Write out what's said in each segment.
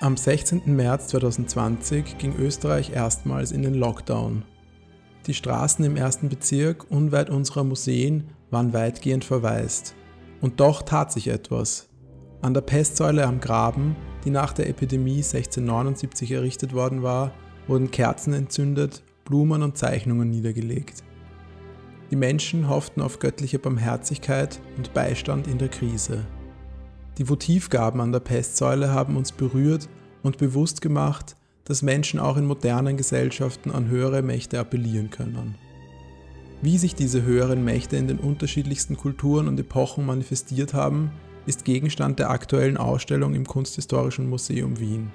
Am 16. März 2020 ging Österreich erstmals in den Lockdown. Die Straßen im ersten Bezirk unweit unserer Museen waren weitgehend verwaist. Und doch tat sich etwas. An der Pestsäule am Graben, die nach der Epidemie 1679 errichtet worden war, wurden Kerzen entzündet, Blumen und Zeichnungen niedergelegt. Die Menschen hofften auf göttliche Barmherzigkeit und Beistand in der Krise. Die Votivgaben an der Pestsäule haben uns berührt und bewusst gemacht, dass Menschen auch in modernen Gesellschaften an höhere Mächte appellieren können. Wie sich diese höheren Mächte in den unterschiedlichsten Kulturen und Epochen manifestiert haben, ist Gegenstand der aktuellen Ausstellung im Kunsthistorischen Museum Wien.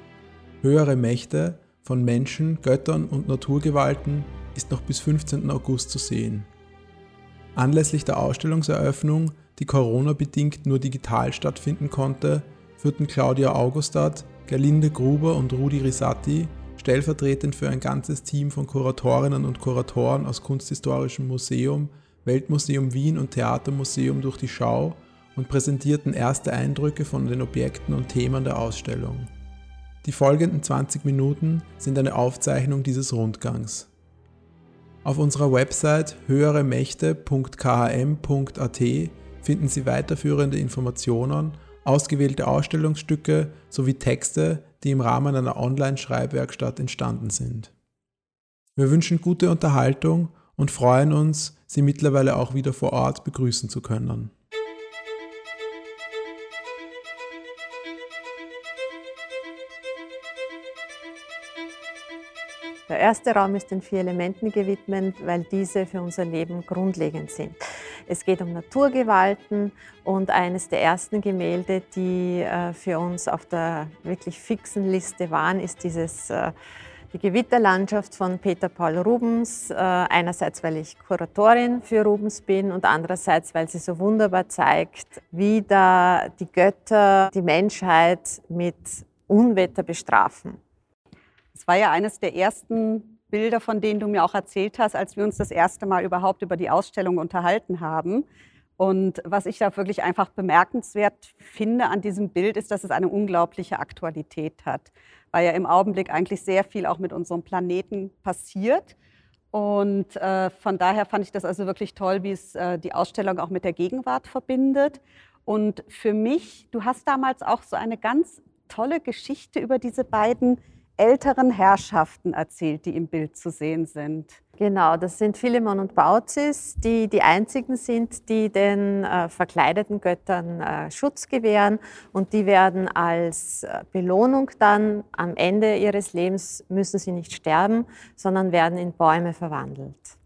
Höhere Mächte von Menschen, Göttern und Naturgewalten ist noch bis 15. August zu sehen. Anlässlich der Ausstellungseröffnung die Corona-bedingt nur digital stattfinden konnte, führten Claudia Augustat, Gerlinde Gruber und Rudi Risatti stellvertretend für ein ganzes Team von Kuratorinnen und Kuratoren aus Kunsthistorischem Museum, Weltmuseum Wien und Theatermuseum durch die Schau und präsentierten erste Eindrücke von den Objekten und Themen der Ausstellung. Die folgenden 20 Minuten sind eine Aufzeichnung dieses Rundgangs. Auf unserer Website höheremächte.khm.at finden Sie weiterführende Informationen, ausgewählte Ausstellungsstücke sowie Texte, die im Rahmen einer Online-Schreibwerkstatt entstanden sind. Wir wünschen gute Unterhaltung und freuen uns, Sie mittlerweile auch wieder vor Ort begrüßen zu können. Der erste Raum ist den vier Elementen gewidmet, weil diese für unser Leben grundlegend sind. Es geht um Naturgewalten und eines der ersten Gemälde, die äh, für uns auf der wirklich fixen Liste waren, ist dieses äh, die Gewitterlandschaft von Peter Paul Rubens. Äh, einerseits, weil ich Kuratorin für Rubens bin und andererseits, weil sie so wunderbar zeigt, wie da die Götter die Menschheit mit Unwetter bestrafen. Es war ja eines der ersten Bilder, von denen du mir auch erzählt hast, als wir uns das erste Mal überhaupt über die Ausstellung unterhalten haben. Und was ich da wirklich einfach bemerkenswert finde an diesem Bild, ist, dass es eine unglaubliche Aktualität hat, weil ja im Augenblick eigentlich sehr viel auch mit unserem Planeten passiert. Und äh, von daher fand ich das also wirklich toll, wie es äh, die Ausstellung auch mit der Gegenwart verbindet. Und für mich, du hast damals auch so eine ganz tolle Geschichte über diese beiden älteren Herrschaften erzählt, die im Bild zu sehen sind. Genau, das sind Philemon und Baucis, die die einzigen sind, die den äh, verkleideten Göttern äh, Schutz gewähren und die werden als äh, Belohnung dann am Ende ihres Lebens müssen sie nicht sterben, sondern werden in Bäume verwandelt.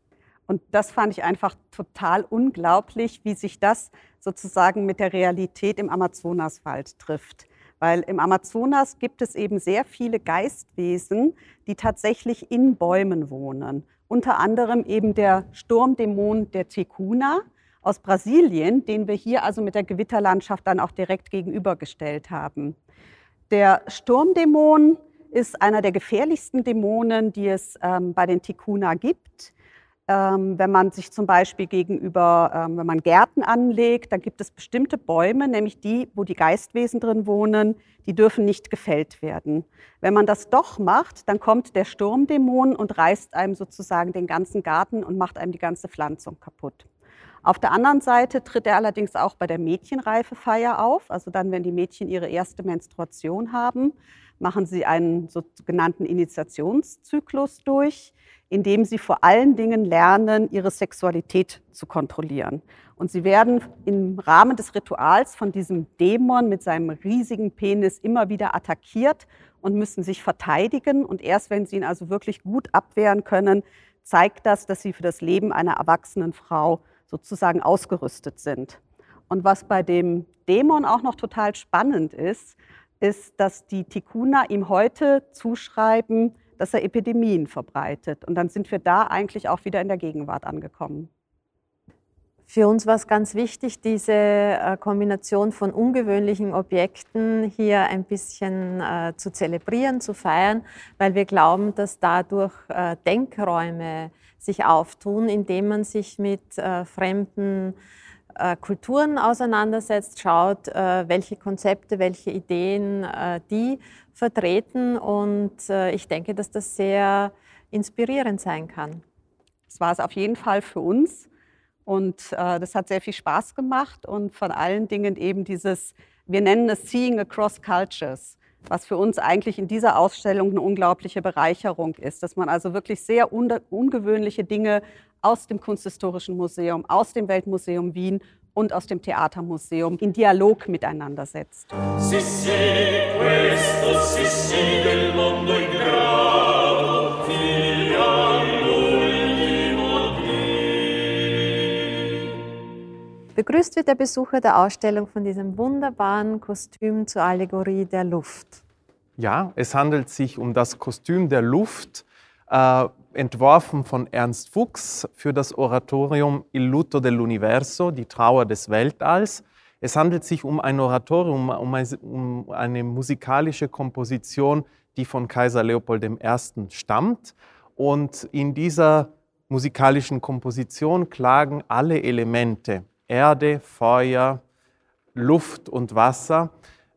Und das fand ich einfach total unglaublich, wie sich das sozusagen mit der Realität im Amazonaswald trifft. Weil im Amazonas gibt es eben sehr viele Geistwesen, die tatsächlich in Bäumen wohnen. Unter anderem eben der Sturmdämon der Ticuna aus Brasilien, den wir hier also mit der Gewitterlandschaft dann auch direkt gegenübergestellt haben. Der Sturmdämon ist einer der gefährlichsten Dämonen, die es ähm, bei den Ticuna gibt. Ähm, wenn man sich zum Beispiel gegenüber, ähm, wenn man Gärten anlegt, dann gibt es bestimmte Bäume, nämlich die, wo die Geistwesen drin wohnen, die dürfen nicht gefällt werden. Wenn man das doch macht, dann kommt der Sturmdämon und reißt einem sozusagen den ganzen Garten und macht einem die ganze Pflanzung kaputt. Auf der anderen Seite tritt er allerdings auch bei der Mädchenreifefeier auf, also dann, wenn die Mädchen ihre erste Menstruation haben, machen sie einen sogenannten Initiationszyklus durch indem sie vor allen Dingen lernen, ihre Sexualität zu kontrollieren. Und sie werden im Rahmen des Rituals von diesem Dämon mit seinem riesigen Penis immer wieder attackiert und müssen sich verteidigen. Und erst wenn sie ihn also wirklich gut abwehren können, zeigt das, dass sie für das Leben einer erwachsenen Frau sozusagen ausgerüstet sind. Und was bei dem Dämon auch noch total spannend ist, ist, dass die Tikuna ihm heute zuschreiben, dass er Epidemien verbreitet. Und dann sind wir da eigentlich auch wieder in der Gegenwart angekommen. Für uns war es ganz wichtig, diese äh, Kombination von ungewöhnlichen Objekten hier ein bisschen äh, zu zelebrieren, zu feiern, weil wir glauben, dass dadurch äh, Denkräume sich auftun, indem man sich mit fremden äh, Kulturen auseinandersetzt, schaut, äh, welche Konzepte, welche Ideen äh, die vertreten. Und ich denke, dass das sehr inspirierend sein kann. Das war es auf jeden Fall für uns. Und das hat sehr viel Spaß gemacht und von allen Dingen eben dieses, wir nennen es Seeing Across Cultures, was für uns eigentlich in dieser Ausstellung eine unglaubliche Bereicherung ist, dass man also wirklich sehr ungewöhnliche Dinge aus dem Kunsthistorischen Museum, aus dem Weltmuseum Wien und aus dem Theatermuseum in Dialog miteinander setzt. Sissi, questo, sissi del mondo in Begrüßt wird der Besucher der Ausstellung von diesem wunderbaren Kostüm zur Allegorie der Luft. Ja, es handelt sich um das Kostüm der Luft, äh, entworfen von Ernst Fuchs für das Oratorium Il Lutto dell'Universo, die Trauer des Weltalls. Es handelt sich um ein Oratorium, um eine musikalische Komposition, die von Kaiser Leopold I. stammt. Und in dieser musikalischen Komposition klagen alle Elemente Erde, Feuer, Luft und Wasser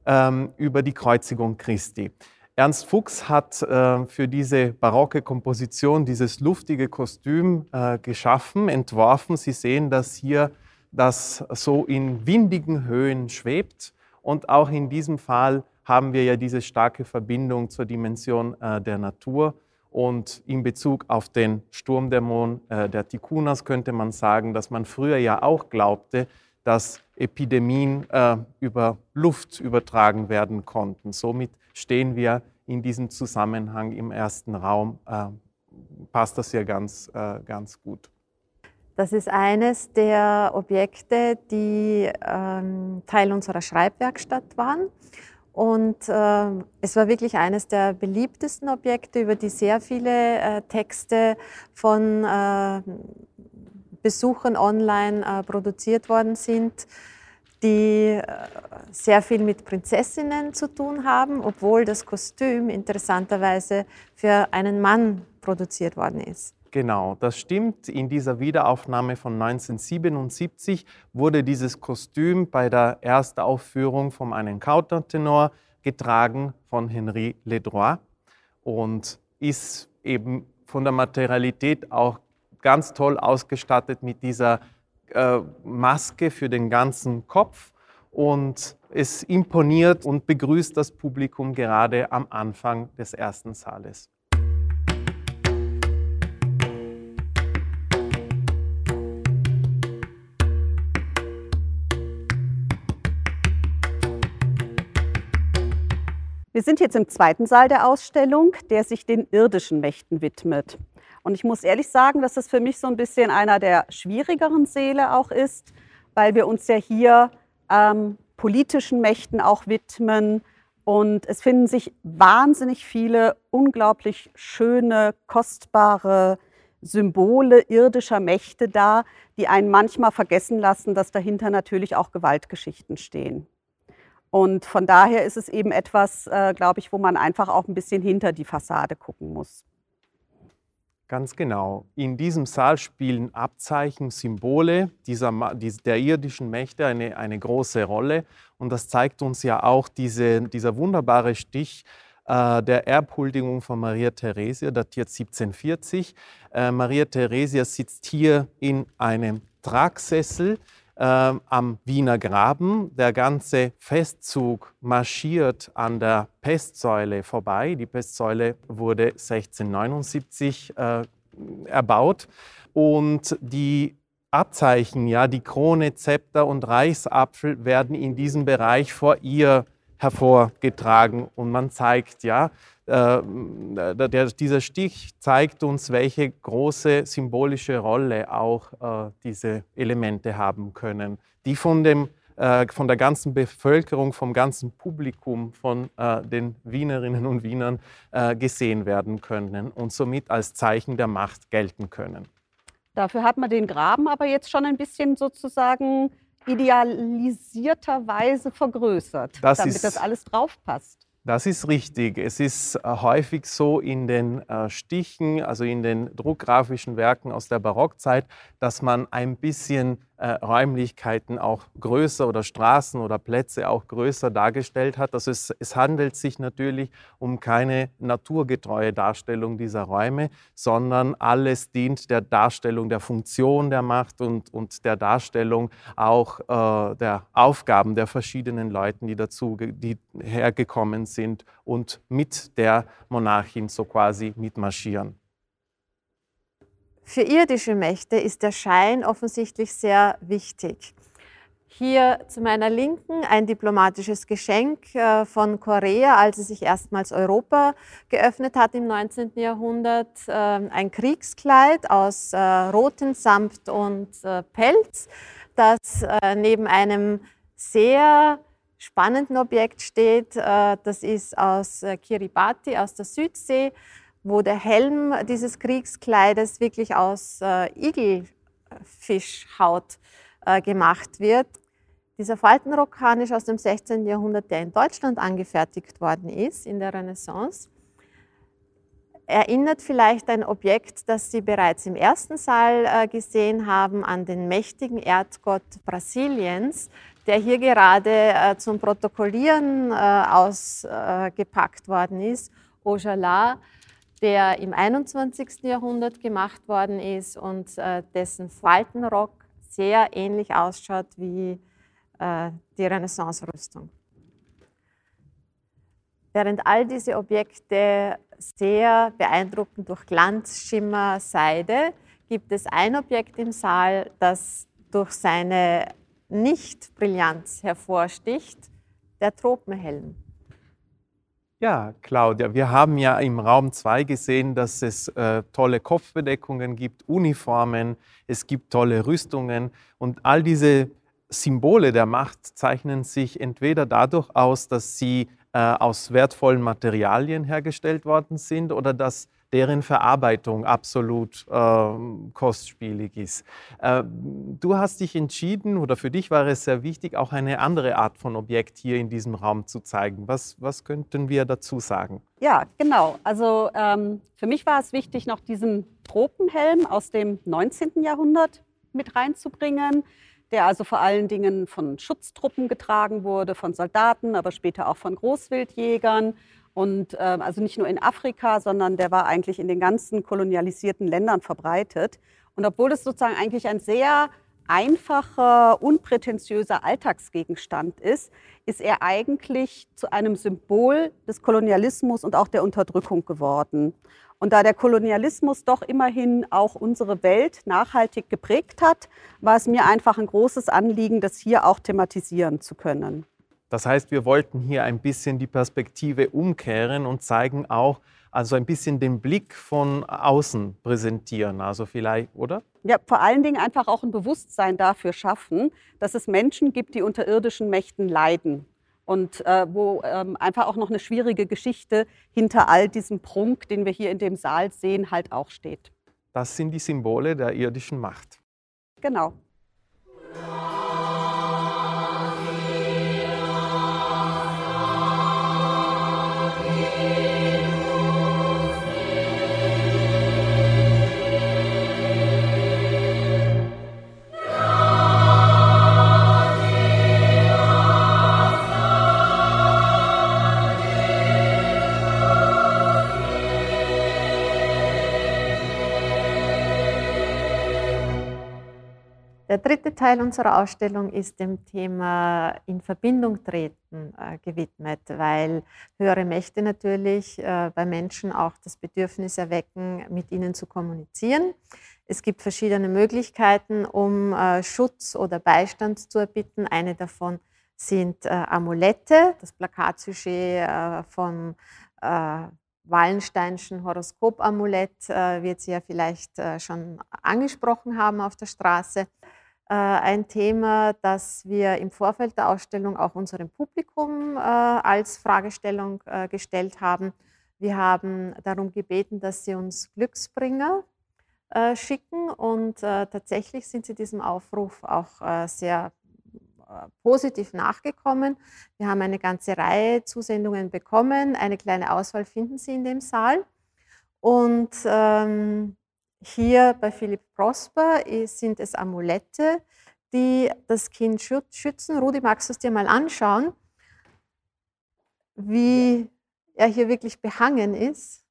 ähm, über die Kreuzigung Christi. Ernst Fuchs hat äh, für diese barocke Komposition dieses luftige Kostüm äh, geschaffen, entworfen. Sie sehen, dass hier das so in windigen Höhen schwebt. Und auch in diesem Fall haben wir ja diese starke Verbindung zur Dimension äh, der Natur. Und in Bezug auf den Sturmdämon äh, der Tikunas könnte man sagen, dass man früher ja auch glaubte, dass Epidemien äh, über Luft übertragen werden konnten. Somit stehen wir in diesem Zusammenhang im ersten Raum. Äh, passt das ja ganz, äh, ganz gut. Das ist eines der Objekte, die ähm, Teil unserer Schreibwerkstatt waren. Und äh, es war wirklich eines der beliebtesten Objekte, über die sehr viele äh, Texte von äh, Besuchern online äh, produziert worden sind, die äh, sehr viel mit Prinzessinnen zu tun haben, obwohl das Kostüm interessanterweise für einen Mann produziert worden ist. Genau, das stimmt. In dieser Wiederaufnahme von 1977 wurde dieses Kostüm bei der Erstaufführung von einem Countertenor getragen von Henri Ledroit und ist eben von der Materialität auch ganz toll ausgestattet mit dieser äh, Maske für den ganzen Kopf und es imponiert und begrüßt das Publikum gerade am Anfang des ersten Saales. Wir sind jetzt im zweiten Saal der Ausstellung, der sich den irdischen Mächten widmet. Und ich muss ehrlich sagen, dass das für mich so ein bisschen einer der schwierigeren Säle auch ist, weil wir uns ja hier ähm, politischen Mächten auch widmen. Und es finden sich wahnsinnig viele unglaublich schöne, kostbare Symbole irdischer Mächte da, die einen manchmal vergessen lassen, dass dahinter natürlich auch Gewaltgeschichten stehen. Und von daher ist es eben etwas, äh, glaube ich, wo man einfach auch ein bisschen hinter die Fassade gucken muss. Ganz genau. In diesem Saal spielen Abzeichen, Symbole dieser, der irdischen Mächte eine, eine große Rolle. Und das zeigt uns ja auch diese, dieser wunderbare Stich äh, der Erbhuldigung von Maria Theresia, datiert 1740. Äh, Maria Theresia sitzt hier in einem Tragsessel am Wiener Graben. Der ganze Festzug marschiert an der Pestsäule vorbei. Die Pestsäule wurde 1679 äh, erbaut und die Abzeichen, ja, die Krone, Zepter und Reichsapfel werden in diesem Bereich vor ihr hervorgetragen und man zeigt, ja, äh, der, dieser Stich zeigt uns, welche große symbolische Rolle auch äh, diese Elemente haben können, die von, dem, äh, von der ganzen Bevölkerung, vom ganzen Publikum, von äh, den Wienerinnen und Wienern äh, gesehen werden können und somit als Zeichen der Macht gelten können. Dafür hat man den Graben aber jetzt schon ein bisschen sozusagen idealisierterweise vergrößert, das damit ist, das alles draufpasst. Das ist richtig. Es ist äh, häufig so in den äh, Stichen, also in den druckgrafischen Werken aus der Barockzeit, dass man ein bisschen äh, Räumlichkeiten auch größer oder Straßen oder Plätze auch größer dargestellt hat. Also es, es handelt sich natürlich um keine naturgetreue Darstellung dieser Räume, sondern alles dient der Darstellung der Funktion der Macht und, und der Darstellung auch äh, der Aufgaben der verschiedenen Leuten, die dazu die hergekommen sind und mit der Monarchin so quasi mitmarschieren. Für irdische Mächte ist der Schein offensichtlich sehr wichtig. Hier zu meiner Linken ein diplomatisches Geschenk äh, von Korea, als es sich erstmals Europa geöffnet hat im 19. Jahrhundert. Ähm, ein Kriegskleid aus äh, rotem Samt und äh, Pelz, das neben einem sehr spannenden Objekt steht. Das ist aus Kiribati, aus der Südsee wo der Helm dieses Kriegskleides wirklich aus äh, Igelfischhaut äh, gemacht wird. Dieser Faltenrock ist aus dem 16. Jahrhundert, der in Deutschland angefertigt worden ist, in der Renaissance. Erinnert vielleicht ein Objekt, das Sie bereits im ersten Saal äh, gesehen haben, an den mächtigen Erdgott Brasiliens, der hier gerade äh, zum Protokollieren äh, ausgepackt worden ist. Ojalá, der im 21. Jahrhundert gemacht worden ist und äh, dessen Faltenrock sehr ähnlich ausschaut wie äh, die Renaissance-Rüstung. Während all diese Objekte sehr beeindruckend durch Glanz, Schimmer, Seide, gibt es ein Objekt im Saal, das durch seine Nicht-Brillanz hervorsticht, der Tropenhelm. Ja, Claudia, wir haben ja im Raum 2 gesehen, dass es äh, tolle Kopfbedeckungen gibt, Uniformen, es gibt tolle Rüstungen und all diese Symbole der Macht zeichnen sich entweder dadurch aus, dass sie äh, aus wertvollen Materialien hergestellt worden sind oder dass deren Verarbeitung absolut äh, kostspielig ist. Äh, du hast dich entschieden, oder für dich war es sehr wichtig, auch eine andere Art von Objekt hier in diesem Raum zu zeigen. Was, was könnten wir dazu sagen? Ja, genau. Also ähm, für mich war es wichtig, noch diesen Tropenhelm aus dem 19. Jahrhundert mit reinzubringen der also vor allen Dingen von Schutztruppen getragen wurde, von Soldaten, aber später auch von Großwildjägern und äh, also nicht nur in Afrika, sondern der war eigentlich in den ganzen kolonialisierten Ländern verbreitet. Und obwohl es sozusagen eigentlich ein sehr einfacher, unprätentiöser Alltagsgegenstand ist, ist er eigentlich zu einem Symbol des Kolonialismus und auch der Unterdrückung geworden. Und da der Kolonialismus doch immerhin auch unsere Welt nachhaltig geprägt hat, war es mir einfach ein großes Anliegen, das hier auch thematisieren zu können. Das heißt, wir wollten hier ein bisschen die Perspektive umkehren und zeigen auch, also ein bisschen den Blick von außen präsentieren. Also vielleicht, oder? Ja, vor allen Dingen einfach auch ein Bewusstsein dafür schaffen, dass es Menschen gibt, die unter irdischen Mächten leiden. Und äh, wo ähm, einfach auch noch eine schwierige Geschichte hinter all diesem Prunk, den wir hier in dem Saal sehen, halt auch steht. Das sind die Symbole der irdischen Macht. Genau. Der dritte Teil unserer Ausstellung ist dem Thema in Verbindung treten äh, gewidmet, weil höhere Mächte natürlich äh, bei Menschen auch das Bedürfnis erwecken, mit ihnen zu kommunizieren. Es gibt verschiedene Möglichkeiten, um äh, Schutz oder Beistand zu erbitten. Eine davon sind äh, Amulette. Das Plakatsujet äh, vom äh, Wallensteinschen Horoskopamulett wird Sie ja vielleicht schon angesprochen haben auf der Straße. Äh, ein Thema, das wir im Vorfeld der Ausstellung auch unserem Publikum äh, als Fragestellung äh, gestellt haben. Wir haben darum gebeten, dass sie uns Glücksbringer schicken und tatsächlich sind sie diesem Aufruf auch sehr positiv nachgekommen. Wir haben eine ganze Reihe Zusendungen bekommen. Eine kleine Auswahl finden Sie in dem Saal. Und ähm, hier bei Philipp Prosper sind es Amulette, die das Kind schützen. Rudi, magst du es dir mal anschauen, wie er hier wirklich behangen ist?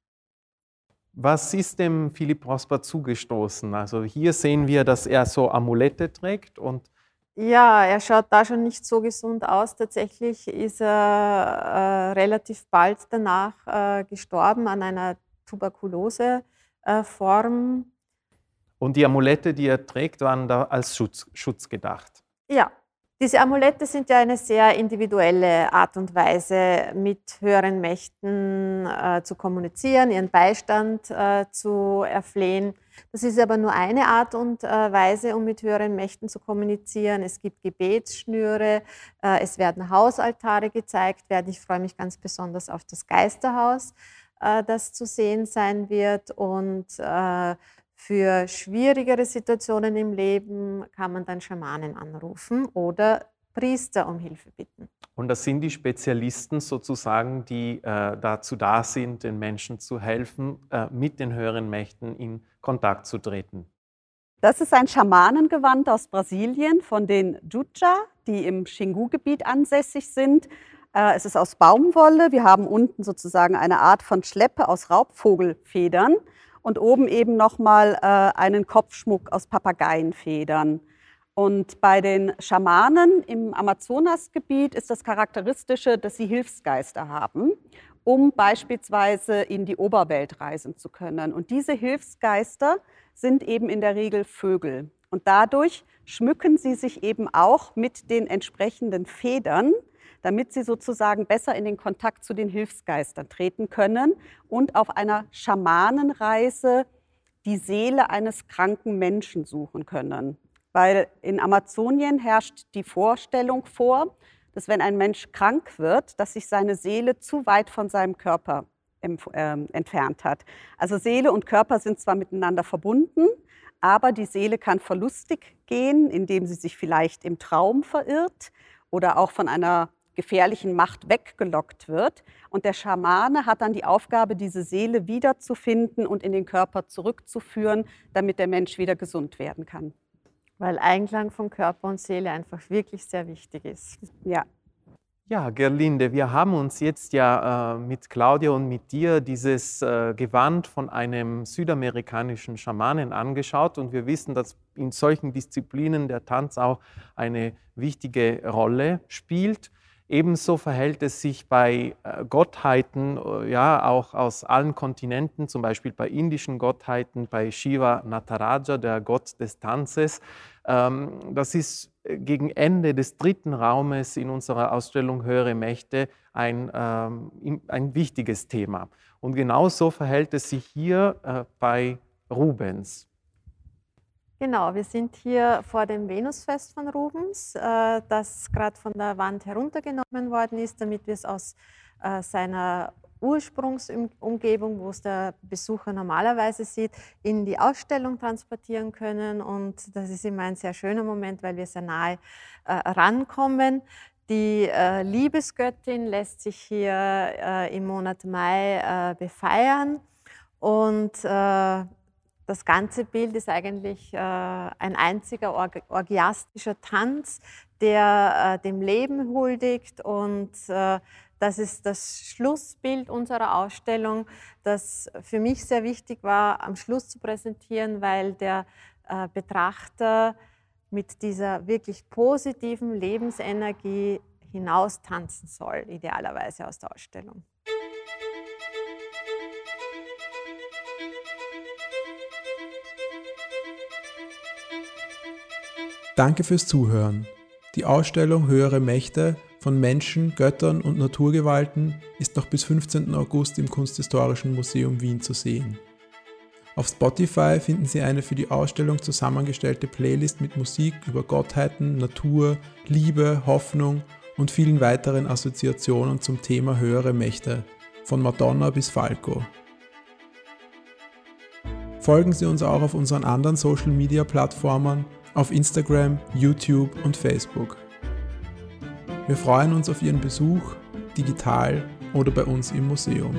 Was ist dem Philipp Prosper zugestoßen? Also hier sehen wir, dass er so Amulette trägt und ja, er schaut da schon nicht so gesund aus. Tatsächlich ist er äh, relativ bald danach äh, gestorben an einer Tuberkuloseform. Äh, und die Amulette, die er trägt, waren da als Schutz, Schutz gedacht. Ja, diese Amulette sind ja eine sehr individuelle Art und Weise, mit höheren Mächten äh, zu kommunizieren, ihren Beistand äh, zu erflehen. Das ist aber nur eine Art und äh, Weise, um mit höheren Mächten zu kommunizieren. Es gibt Gebetsschnüre, äh, es werden Hausaltare gezeigt werden. Ich freue mich ganz besonders auf das Geisterhaus, äh, das zu sehen sein wird. Und äh, für schwierigere Situationen im Leben kann man dann Schamanen anrufen oder Priester um Hilfe bitten. Und das sind die Spezialisten sozusagen, die äh, dazu da sind, den Menschen zu helfen, äh, mit den höheren Mächten in Kontakt zu treten. Das ist ein Schamanengewand aus Brasilien von den Juja, die im Xingu-Gebiet ansässig sind. Äh, es ist aus Baumwolle. Wir haben unten sozusagen eine Art von Schleppe aus Raubvogelfedern und oben eben nochmal äh, einen Kopfschmuck aus Papageienfedern. Und bei den Schamanen im Amazonasgebiet ist das Charakteristische, dass sie Hilfsgeister haben, um beispielsweise in die Oberwelt reisen zu können. Und diese Hilfsgeister sind eben in der Regel Vögel. Und dadurch schmücken sie sich eben auch mit den entsprechenden Federn, damit sie sozusagen besser in den Kontakt zu den Hilfsgeistern treten können und auf einer Schamanenreise die Seele eines kranken Menschen suchen können. Weil in Amazonien herrscht die Vorstellung vor, dass wenn ein Mensch krank wird, dass sich seine Seele zu weit von seinem Körper ähm, entfernt hat. Also Seele und Körper sind zwar miteinander verbunden, aber die Seele kann verlustig gehen, indem sie sich vielleicht im Traum verirrt oder auch von einer gefährlichen Macht weggelockt wird. Und der Schamane hat dann die Aufgabe, diese Seele wiederzufinden und in den Körper zurückzuführen, damit der Mensch wieder gesund werden kann. Weil Einklang von Körper und Seele einfach wirklich sehr wichtig ist. Ja. Ja, Gerlinde, wir haben uns jetzt ja äh, mit Claudia und mit dir dieses äh, Gewand von einem südamerikanischen Schamanen angeschaut und wir wissen, dass in solchen Disziplinen der Tanz auch eine wichtige Rolle spielt. Ebenso verhält es sich bei äh, Gottheiten, äh, ja, auch aus allen Kontinenten, zum Beispiel bei indischen Gottheiten, bei Shiva Nataraja, der Gott des Tanzes. Ähm, das ist äh, gegen Ende des dritten Raumes in unserer Ausstellung Höhere Mächte ein, ähm, ein wichtiges Thema. Und genauso verhält es sich hier bei Rubens. Genau, wir sind hier vor dem Venusfest von Rubens, äh, das gerade von der Wand heruntergenommen worden ist, damit wir es aus äh, seiner Ursprungsumgebung, wo es der Besucher normalerweise sieht, in die Ausstellung transportieren können. Und das ist immer ein sehr schöner Moment, weil wir sehr nahe äh, rankommen. Die Liebesgöttin lässt sich hier im Monat Mai befeiern. Und das ganze Bild ist eigentlich äh, ein einziger org orgiastischer Tanz, der äh, dem Leben huldigt und äh, das ist das Schlussbild unserer Ausstellung, das für mich sehr wichtig war, am Schluss zu präsentieren, weil der äh, Betrachter mit dieser wirklich positiven Lebensenergie hinaus tanzen soll, idealerweise aus der Ausstellung. Danke fürs Zuhören. Die Ausstellung Höhere Mächte von Menschen, Göttern und Naturgewalten ist noch bis 15. August im Kunsthistorischen Museum Wien zu sehen. Auf Spotify finden Sie eine für die Ausstellung zusammengestellte Playlist mit Musik über Gottheiten, Natur, Liebe, Hoffnung und vielen weiteren Assoziationen zum Thema höhere Mächte, von Madonna bis Falco. Folgen Sie uns auch auf unseren anderen Social-Media-Plattformen auf Instagram, YouTube und Facebook. Wir freuen uns auf Ihren Besuch, digital oder bei uns im Museum.